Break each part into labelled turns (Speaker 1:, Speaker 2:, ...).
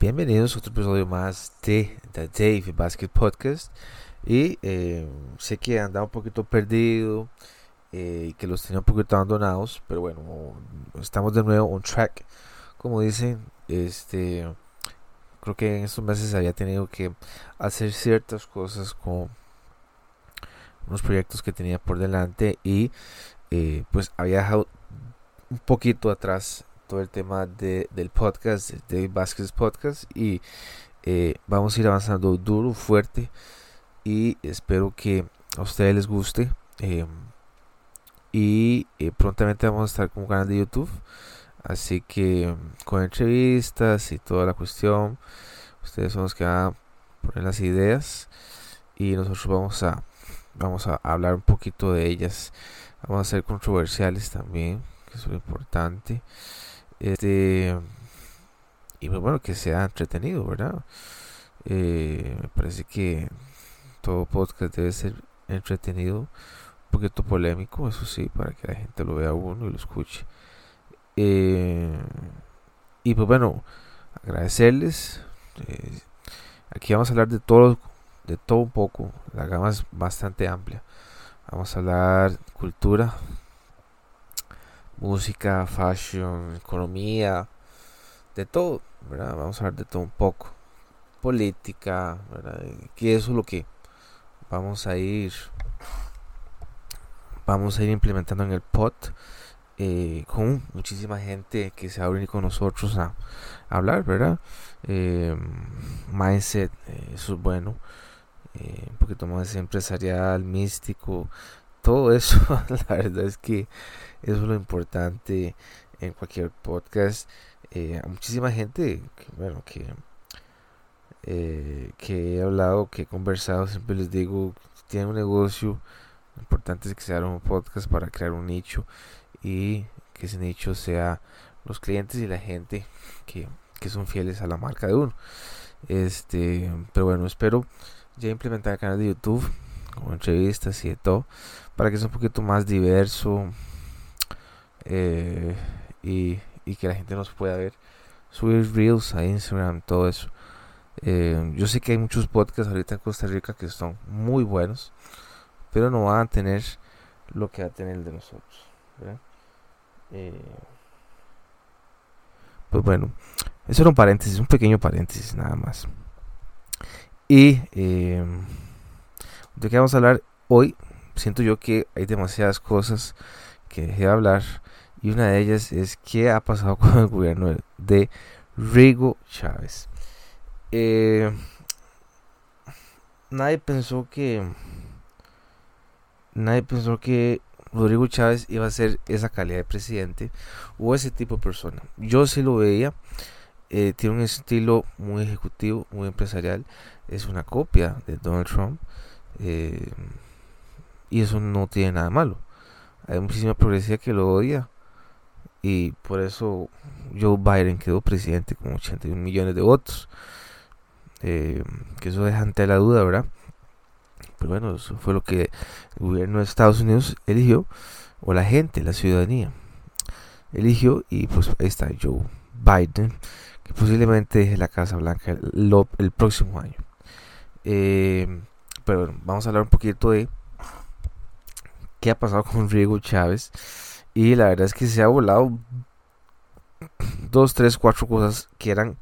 Speaker 1: Bienvenidos a otro episodio más de The Dave Basket Podcast. Y eh, sé que andaba un poquito perdido eh, y que los tenía un poquito abandonados, pero bueno, estamos de nuevo on track. Como dicen, este creo que en estos meses había tenido que hacer ciertas cosas con unos proyectos que tenía por delante y eh, pues había dejado un poquito atrás todo el tema de, del podcast, de Vázquez Podcast y eh, vamos a ir avanzando duro, fuerte y espero que a ustedes les guste eh, y eh, prontamente vamos a estar con un canal de YouTube así que con entrevistas y toda la cuestión ustedes son los que van a poner las ideas y nosotros vamos a vamos a hablar un poquito de ellas. Vamos a ser controversiales también que es lo importante este, y pues, bueno, que sea entretenido, ¿verdad? Eh, me parece que todo podcast debe ser entretenido, un poquito polémico, eso sí, para que la gente lo vea uno y lo escuche. Eh, y pues bueno, agradecerles. Eh, aquí vamos a hablar de todo, de todo un poco. La gama es bastante amplia. Vamos a hablar cultura, música, fashion, economía, de todo, ¿verdad? Vamos a hablar de todo un poco. Política, ¿verdad? Que eso es lo que vamos a ir vamos a ir implementando en el pod eh, con muchísima gente que se va a venir con nosotros a, hablar, ¿verdad? Eh, mindset, eh, eso es bueno. un poquito más empresarial, místico, todo eso, la verdad es que eso es lo importante en cualquier podcast. Eh, a muchísima gente, que, bueno, que, eh, que he hablado, que he conversado, siempre les digo, tienen un negocio, lo importante es que se un podcast para crear un nicho y que ese nicho sea los clientes y la gente que, que son fieles a la marca de uno. Este, pero bueno, espero ya implementar el canal de YouTube entrevistas y de todo para que sea un poquito más diverso eh, y, que la gente nos pueda ver subir reels a Instagram todo eso. Eh, yo sé que hay muchos podcasts ahorita en Costa Rica que son muy buenos pero no van a tener lo que va a tener el de nosotros eh, pues bueno eso era un paréntesis un pequeño paréntesis nada más. Y de qué vamos a hablar hoy siento yo que hay demasiadas cosas que dejé de hablar y una de ellas es qué ha pasado con el gobierno de Rigo Chávez. Eh, nadie pensó que nadie pensó que Rodrigo Chávez iba a ser esa calidad de presidente o ese tipo de persona. Yo sí lo veía. Eh, tiene un estilo muy ejecutivo, muy empresarial. Es una copia de Donald Trump. Eh, y eso no tiene nada malo. Hay muchísima progresía que lo odia. Y por eso Joe Biden quedó presidente con 81 millones de votos. Eh, que eso deja ante la duda, ¿verdad? Pero bueno, eso fue lo que el gobierno de Estados Unidos eligió. O la gente, la ciudadanía eligió. Y pues ahí está Joe Biden. Que posiblemente deje la Casa Blanca el, próximo año. Eh, pero vamos a hablar un poquito de qué ha pasado con Riego Chávez. Y la verdad es que se ha volado dos, tres, cuatro cosas que eran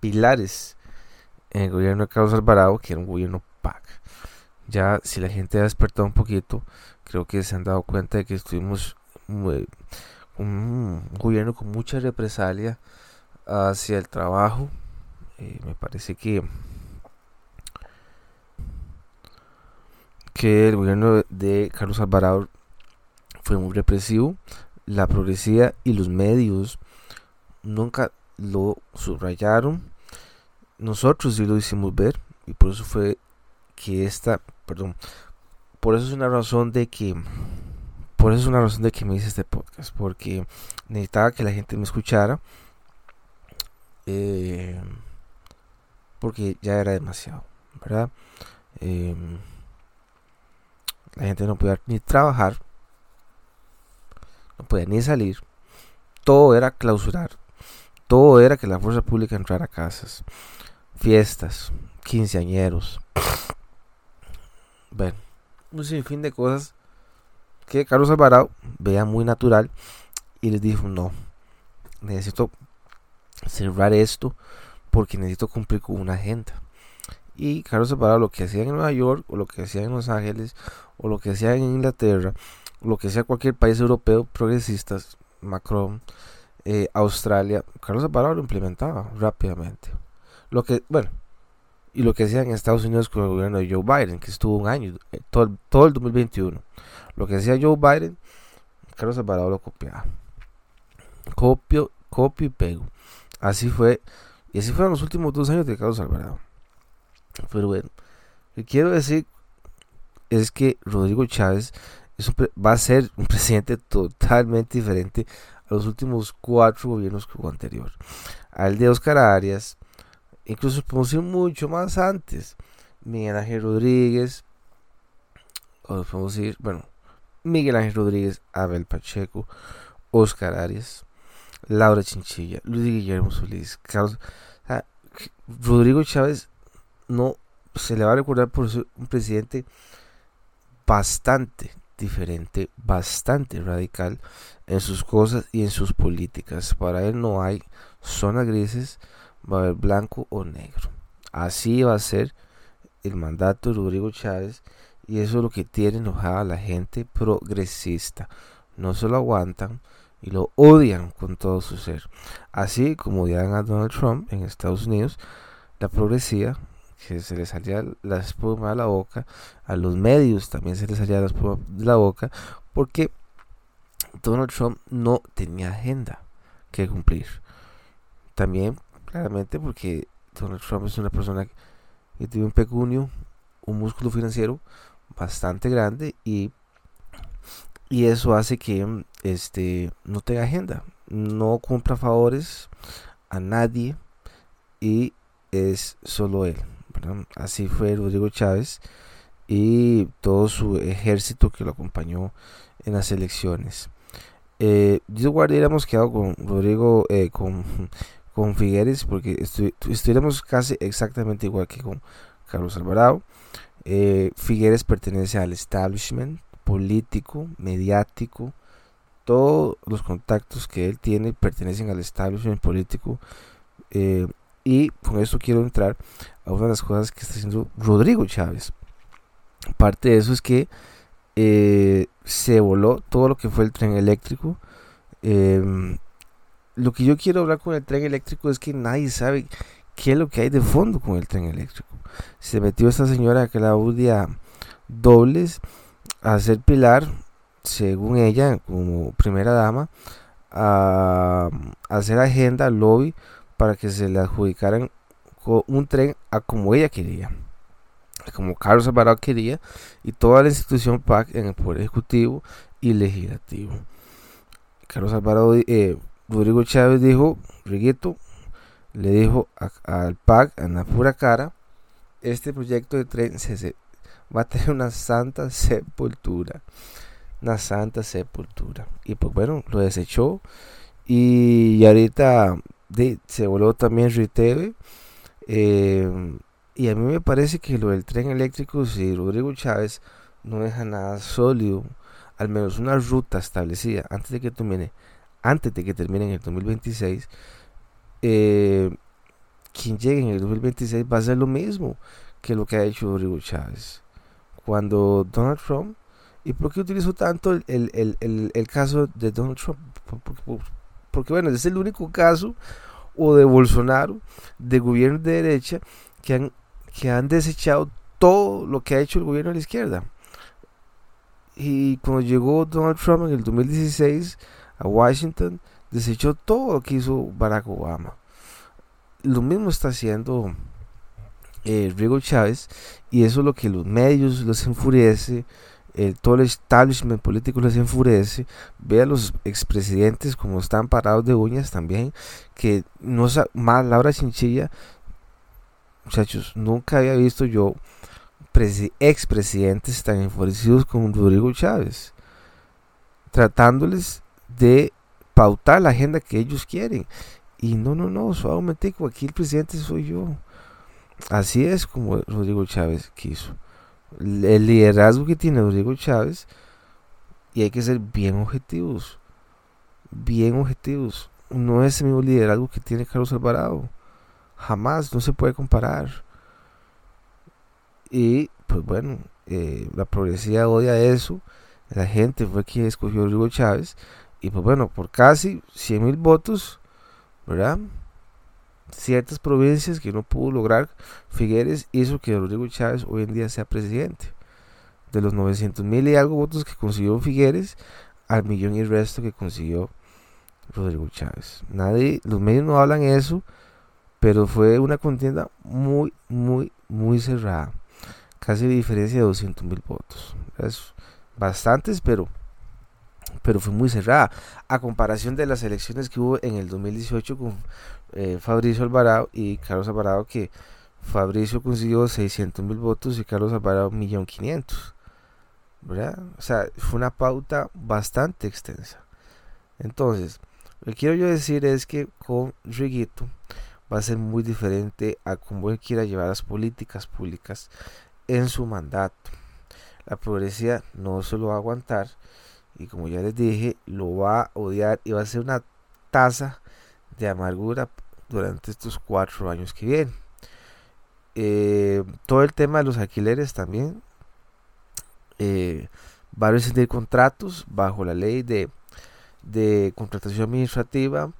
Speaker 1: pilares en el gobierno de Carlos Alvarado, que era un gobierno PAC. Ya si la gente ha despertado un poquito, creo que se han dado cuenta de que estuvimos un gobierno con mucha represalia hacia el trabajo. Eh, me parece que que el gobierno de Carlos Alvarado fue muy represivo, la progresía y los medios nunca lo subrayaron. Nosotros sí lo hicimos ver y por eso fue que esta, perdón, por eso es una razón de que por eso es una razón de que me hice este podcast, porque necesitaba que la gente me escuchara. Eh, porque ya era demasiado, ¿verdad? Eh, la gente no podía ni trabajar, no podía ni salir. Todo era clausurar. todo era que la fuerza pública entrara a casas, fiestas, quinceañeros. Bueno, un sinfín de cosas que Carlos Alvarado veía muy natural y les dijo, no, necesito cerrar esto porque necesito cumplir con una agenda. Y Carlos Alvarado lo que hacía en Nueva York o lo que hacía en Los Ángeles o lo que hacía en Inglaterra lo que hacía cualquier país europeo progresista, Macron, eh, Australia, Carlos Alvarado lo implementaba rápidamente. Lo que, bueno, y lo que hacía en Estados Unidos con el gobierno de Joe Biden, que estuvo un año, eh, todo, todo el 2021. Lo que hacía Joe Biden, Carlos Alvarado lo copiaba. Copio, copio y pego. Así fue, y así fueron los últimos dos años de Carlos Alvarado. Pero bueno, lo que quiero decir es que Rodrigo Chávez va a ser un presidente totalmente diferente a los últimos cuatro gobiernos que hubo anterior. Al de Oscar Arias, incluso podemos ir mucho más antes. Miguel Ángel Rodríguez, podemos bueno, Miguel Ángel Rodríguez, Abel Pacheco, Oscar Arias, Laura Chinchilla, Luis Guillermo Solís, Carlos. Rodrigo Chávez no se le va a recordar por ser un presidente bastante diferente, bastante radical en sus cosas y en sus políticas. Para él no hay zonas grises, va a haber blanco o negro. Así va a ser el mandato de Rodrigo Chávez y eso es lo que tiene enojada a la gente progresista. No se lo aguantan y lo odian con todo su ser. Así como odian a Donald Trump en Estados Unidos, la progresía que se le salía la espuma de la boca, a los medios también se les salía la espuma de la boca, porque Donald Trump no tenía agenda que cumplir. También, claramente, porque Donald Trump es una persona que tiene un pecunio, un músculo financiero bastante grande y, y eso hace que este, no tenga agenda, no cumpla favores a nadie y es solo él. Así fue Rodrigo Chávez y todo su ejército que lo acompañó en las elecciones. Eh, yo hubiéramos quedado con Rodrigo, eh, con, con Figueres, porque estuviéramos casi exactamente igual que con Carlos Alvarado. Eh, Figueres pertenece al establishment político, mediático. Todos los contactos que él tiene pertenecen al establishment político. Eh, y con esto quiero entrar a una de las cosas que está haciendo Rodrigo Chávez. Parte de eso es que eh, se voló todo lo que fue el tren eléctrico. Em, lo que yo quiero hablar con el tren eléctrico es que nadie sabe qué es lo que hay de fondo con el tren eléctrico. Se metió esta señora Claudia Dobles a hacer pilar, según ella, como primera dama, a hacer agenda, lobby para que se le adjudicaran un tren a como ella quería, como Carlos Alvarado quería, y toda la institución PAC en el Poder Ejecutivo y Legislativo. Carlos Alvarado, eh, Rodrigo Chávez dijo, Riguito, le dijo al PAC, en la pura cara, este proyecto de tren se, va a tener una santa sepultura. Una santa sepultura. Y pues bueno, lo desechó. Y ahorita se voló también RITEVE. Eh, y a mí me parece que lo del tren eléctrico, si Rodrigo Chávez no deja nada sólido, al menos una ruta establecida antes de que termine, antes de que termine en el 2026, eh, quien llegue en el 2026 va a ser lo mismo que lo que ha hecho Rodrigo Chávez. Cuando Donald Trump, ¿y por qué utilizo tanto el, el, el, el caso de Donald Trump? Porque bueno, es el único caso o de Bolsonaro, de gobierno de derecha, que han, que han desechado todo lo que ha hecho el gobierno de la izquierda. Y cuando llegó Donald Trump en el 2016 a Washington, desechó todo lo que hizo Barack Obama. Lo mismo está haciendo eh, Rigo Chávez y eso es lo que los medios les enfurece, eh, todo el establishment político les enfurece, ve a los expresidentes como están parados de uñas también, que no más Laura Chinchilla, muchachos, nunca había visto yo expresidentes tan enfurecidos como Rodrigo Chávez, tratándoles de pautar la agenda que ellos quieren. Y no, no, no, suavemente, aquí el presidente soy yo. Así es como Rodrigo Chávez quiso. El liderazgo que tiene Rodrigo Chávez, y hay que ser bien objetivos, bien objetivos. No es el mismo liderazgo que tiene Carlos Alvarado. Jamás, no se puede comparar. Y pues bueno, eh, la progresía odia eso. La gente fue quien escogió a Rodrigo Chávez. Y pues bueno, por casi 100 mil votos, ¿verdad? Ciertas provincias que no pudo lograr, Figueres hizo que Rodrigo Chávez hoy en día sea presidente. De los 900 mil y algo votos que consiguió Figueres, al millón y resto que consiguió Rodrigo Chávez. Nadie, los medios no hablan eso, pero fue una contienda muy, muy, muy cerrada. Casi diferencia de 200 mil votos. Es bastantes, pero, pero fue muy cerrada. A comparación de las elecciones que hubo en el 2018 con eh, Fabricio Alvarado y Carlos Alvarado, que Fabricio consiguió 600 mil votos y Carlos Alvarado 1.500.000. ¿Verdad? O sea, fue una pauta bastante extensa. Entonces, lo que quiero yo decir es que con Riguito va a ser muy diferente a cómo él quiera llevar las políticas públicas en su mandato. La progresía no se lo va a aguantar y como ya les dije, lo va a odiar y va a ser una tasa de amargura durante estos cuatro años que vienen. Eh, todo el tema de los alquileres también eh, va a rescindir contratos bajo la ley de, de contratación administrativa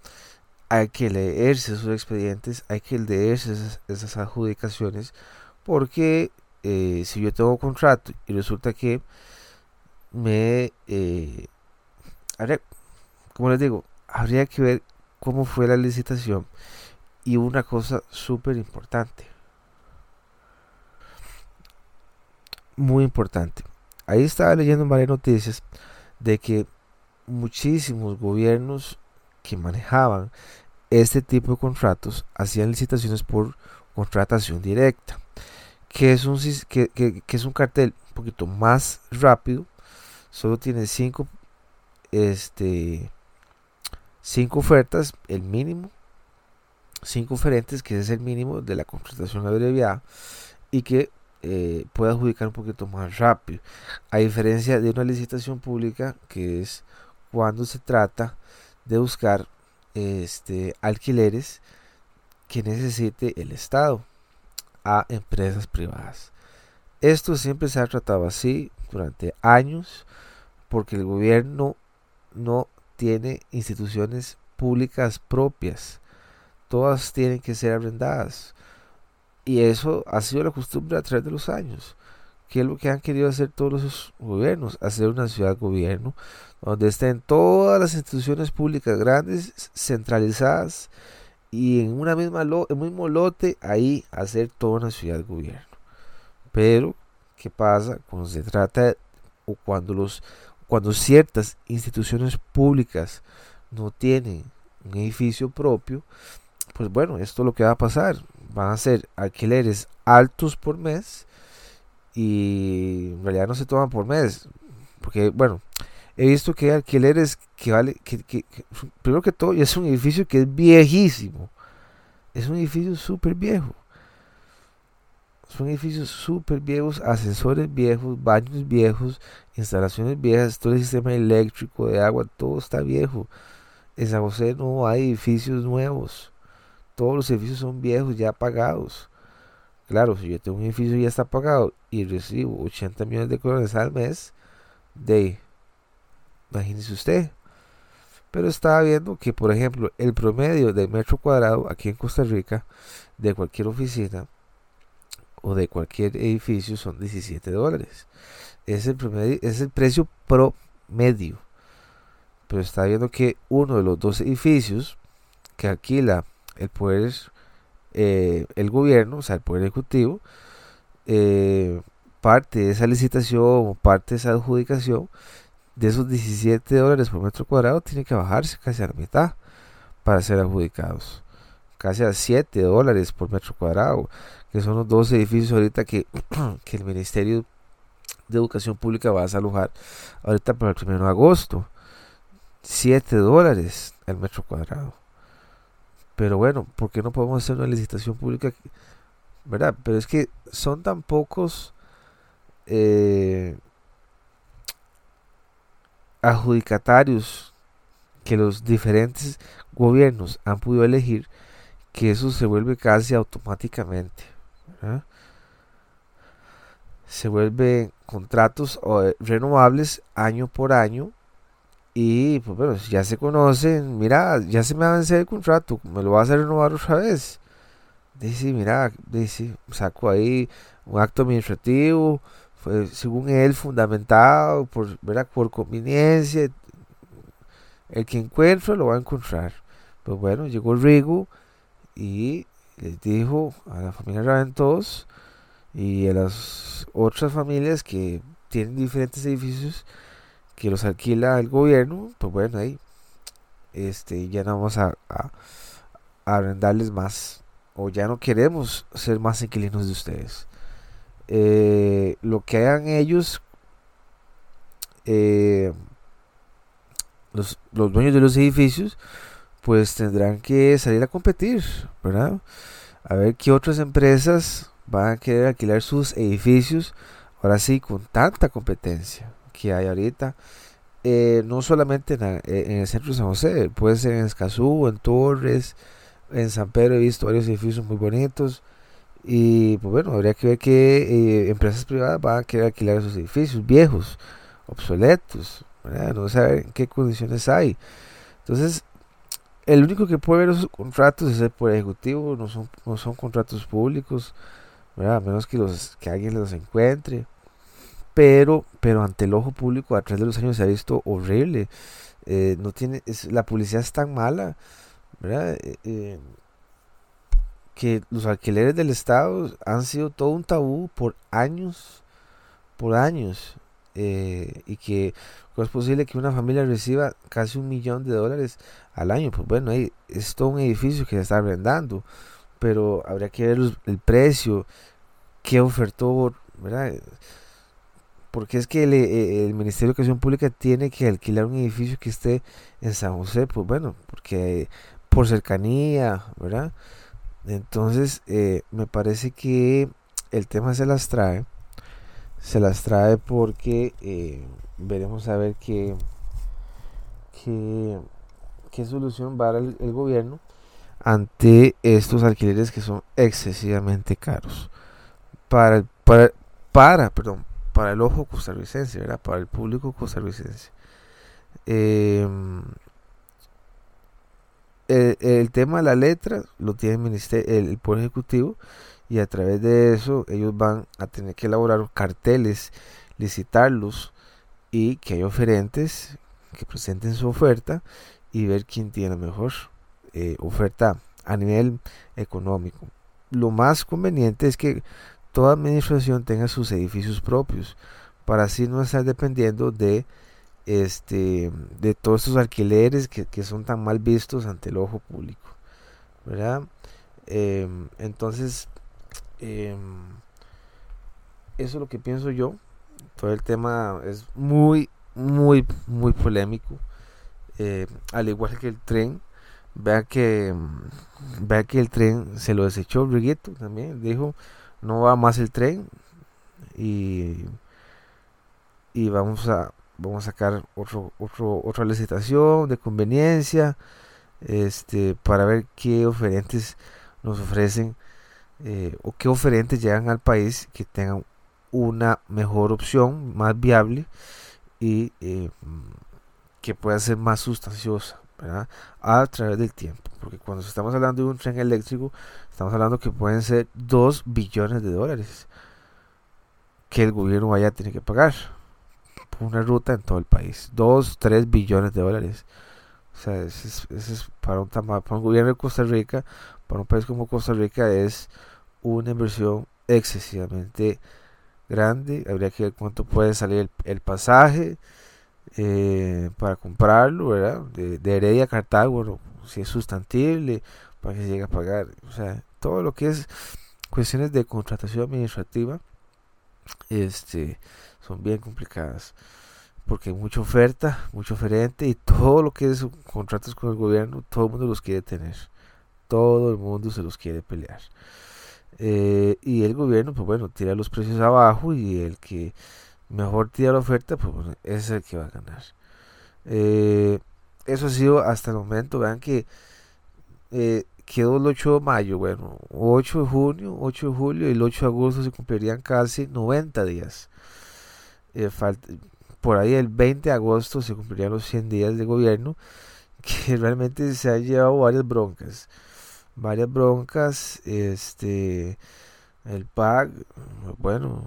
Speaker 1: hay que leerse esos expedientes, hay que leerse esas, adjudicaciones, porque eh, si yo tengo contrato y resulta que me... Eh, como les digo, habría que ver cómo fue la licitación y una cosa súper importante. Muy importante. Ahí estaba leyendo varias noticias de que muchísimos gobiernos que manejaban este tipo de contratos hacían licitaciones por contratación directa, que es un, que, es un cartel un poquito más rápido, solo tiene cinco, este, cinco ofertas, el mínimo, cinco oferentes, que es el mínimo de la contratación abreviada, y que eh, puede adjudicar un poquito más rápido, a diferencia de una licitación pública que es cuando se trata de buscar este, alquileres que necesite el Estado a empresas privadas. Esto siempre se ha tratado así durante años porque el gobierno no tiene instituciones públicas propias. Todas tienen que ser arrendadas. Y eso ha sido la costumbre a través de los años. ¿Qué es lo que han querido hacer todos los gobiernos? Hacer una ciudad gobierno donde estén todas las instituciones públicas grandes centralizadas y en una misma lo, el mismo lote ahí hacer toda una ciudad gobierno. Pero ¿qué pasa cuando se trata o cuando los cuando ciertas instituciones públicas no tienen un edificio propio? Pues bueno, esto es lo que va a pasar. Van a ser alquileres altos por mes y en realidad no se toman por mes. Porque, bueno, he visto que hay alquileres que vale, que, primero que todo, es un edificio que es viejísimo. Es un edificio súper viejo. Son edificios súper viejos, ascensores viejos, baños viejos, instalaciones viejas, todo el sistema eléctrico, de agua, todo está viejo. En San José no hay edificios nuevos. Todos los edificios son viejos, ya apagados. Claro, si yo tengo un edificio y ya está pagado y recibo 80 millones de colones al mes, de Imagínese usted. Pero estaba viendo que, por ejemplo, el promedio de metro cuadrado aquí en Costa Rica de cualquier oficina o de cualquier edificio son 17 dólares. Es el, promedio, es el precio promedio. Pero está viendo que uno de los dos edificios que alquila el poder, eh, el gobierno, o sea, el poder ejecutivo, eh, parte de esa licitación o parte de esa adjudicación de esos 17 dólares por metro cuadrado tiene que bajarse casi a la mitad para ser adjudicados. Casi a 7 dólares por metro cuadrado, que son los dos edificios ahorita que, que el Ministerio de Educación Pública va a desalojar ahorita para el 1 de agosto. 7 dólares el metro cuadrado. Pero bueno, ¿por qué no podemos hacer una licitación pública? ¿Verdad? Pero es que son tan pocos eh, adjudicatarios que los diferentes gobiernos han podido elegir que eso se vuelve casi automáticamente. Se vuelven contratos eh, renovables año por año y pues bueno, ya se conocen, mira, ya se me va a vencer el contrato, me lo vas a renovar otra vez. Dice, mira, dice, saco ahí un acto administrativo, según él fundamentado por, por conveniencia. El que encuentra lo va a encontrar. Pues bueno, llegó Rigo y les dijo a la familia Raventos y a las otras familias que tienen diferentes edificios que los alquila el gobierno, pues bueno, ahí este, ya no vamos a, a, arrendarles más o ya no queremos ser más inquilinos de ustedes. Eh, lo que hagan ellos, eh, los, los, dueños de los edificios, pues tendrán que salir a competir, ¿verdad? A ver qué otras empresas van a querer alquilar sus edificios, ahora sí, con tanta competencia que hay ahorita. Eh, no solamente en, el centro de San José, puede ser en Escazú, en Torres, en San Pedro he visto varios edificios muy bonitos. Y pues bueno, habría que ver qué eh, empresas privadas van a querer alquilar esos edificios viejos, obsoletos, no saben en qué condiciones hay. Entonces, el único que puede ver esos contratos es el poder ejecutivo, no son, no son contratos públicos, a menos que, los, que alguien los encuentre. Pero, pero ante el ojo público a través de los años se ha visto horrible. Eh, no tiene, la publicidad es tan mala, ¿verdad? Eh, eh, que los alquileres del Estado han sido todo un tabú por años, por años. y que ¿cómo es posible que una familia reciba casi un millón de dólares al año. Pues bueno, ahí es todo un edificio que se está arrendando, pero habría que ver el precio, qué ofertó, ¿verdad? Porque es que el, eh, el, Ministerio de Educación Pública tiene que alquilar un edificio que esté en San José, pues bueno, porque por cercanía, ¿verdad? Entonces, eh, me parece que el tema se las trae, se las trae porque eh, veremos a ver qué, qué, qué solución va a dar el, gobierno ante estos alquileres que son excesivamente caros para el, para, para, perdón, para el ojo costarricense, ¿verdad? para el público costarricense. Em, el, tema de la letra lo tiene el, el, Poder Ejecutivo y a través de eso ellos van a tener que elaborar carteles, licitarlos y que hay oferentes que presenten su oferta y ver quién tiene mejor eh, oferta a nivel económico. Lo más conveniente es que toda administración tenga sus edificios propios para así no estar dependiendo de este de todos estos alquileres que, son tan mal vistos ante el ojo público verdad em, entonces em, eso es lo que pienso yo todo el tema es muy muy muy polémico. Eh, al igual que el tren vea que vea que el tren se lo desechó Briguito también. Dijo no va más el tren y, y vamos a vamos a sacar otro, otro, otra licitación de conveniencia este para ver qué oferentes nos ofrecen eh, o qué oferentes llegan al país que tengan una mejor opción más viable y eh, que pueda ser más sustanciosa a través del tiempo porque cuando estamos hablando de un tren eléctrico Estamos hablando que pueden ser 2 billones de dólares que el gobierno vaya a tener que pagar por una ruta en todo el país. 2, 3 billones de dólares. O sea, ese es, para, un, para un gobierno de Costa Rica, para un país como Costa Rica, es una inversión excesivamente grande. Habría que ver cuánto puede salir el, pasaje eh, para comprarlo, ¿verdad? De, Heredia a Cartago, si es sustantible, para que se llegue a pagar. O sea, todo lo que es cuestiones de contratación administrativa este son bien complicadas porque hay mucha oferta, mucho oferente y todo lo que es contratos con el gobierno, todo el mundo los quiere tener. todo el mundo se los quiere pelear. Eh, y el gobierno, pues bueno, tira los precios abajo y el que mejor tira la oferta, pues bueno, es el que va a ganar. Eh, eso ha sido hasta el momento. Vean que eh, quedó el 8 de mayo, bueno, 8 de junio, 8 de julio y el 8 de agosto se cumplirían casi 90 días. Eh, por ahí el 20 de agosto se cumplirían los 100 días de gobierno, que realmente se han llevado varias broncas. Varias broncas, este, el PAC, bueno,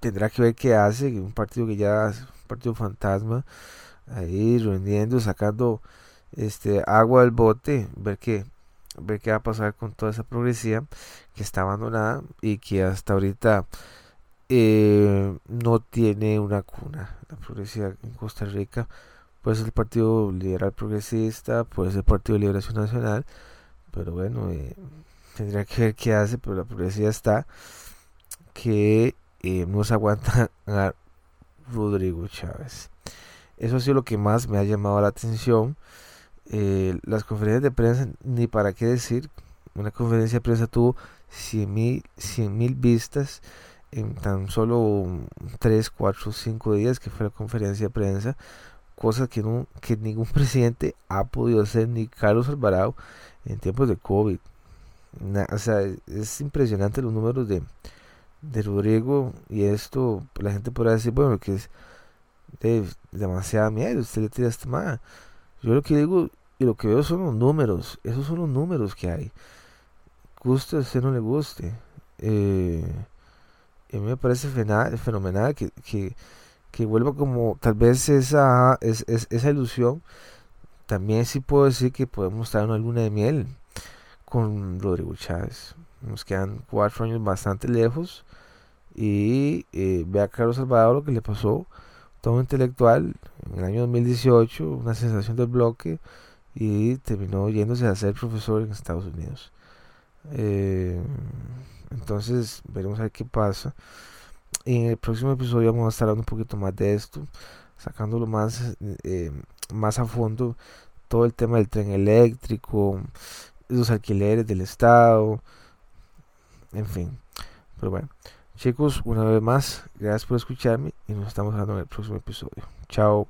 Speaker 1: tendrá que ver qué hace, un partido que ya es un partido fantasma, ahí reuniendo, sacando este agua del bote, ver qué, ver qué va a pasar con toda esa progresía que está abandonada y que hasta ahorita eh, no tiene una cuna. La progresía en Costa Rica puede ser el Partido Liberal Progresista, puede ser el Partido de Liberación Nacional, pero bueno, eh, tendría que ver qué hace, pero la progresía está que eh, no se aguanta a Rodrigo Chávez. Eso ha sido lo que más me ha llamado la atención. Eh, las conferencias de prensa, ni para qué decir, una conferencia de prensa tuvo 100 mil vistas en tan solo 3, 4, 5 días que fue la conferencia de prensa, cosa que, no, que ningún presidente ha podido hacer, ni Carlos Alvarado en tiempos de COVID. o sea, es impresionante los números de, de Rodrigo y esto, la gente podrá decir, bueno, que es de demasiada miedo, usted le tira este más. Yo lo que digo y lo que veo son los números, esos son los números que hay. Guste o no le guste. Eh, a mí me parece fenomenal que, que, vuelva como tal vez esa, es, esa ilusión. También sí puedo decir que podemos estar en una luna de miel con Rodrigo Chávez. Nos quedan cuatro años bastante lejos. Y eh, ve a Carlos Salvador lo que le pasó todo intelectual en el año 2018, una sensación del bloque y terminó yéndose a ser profesor en Estados Unidos. Eh, entonces veremos a ver qué pasa. En el próximo episodio vamos a estar hablando un poquito más de esto, sacándolo más, eh, más a fondo todo el tema del tren eléctrico, los alquileres del Estado, en fin. Pero bueno, Chicos, una vez más, gracias por escucharme y nos estamos hablando en el próximo episodio. Chao.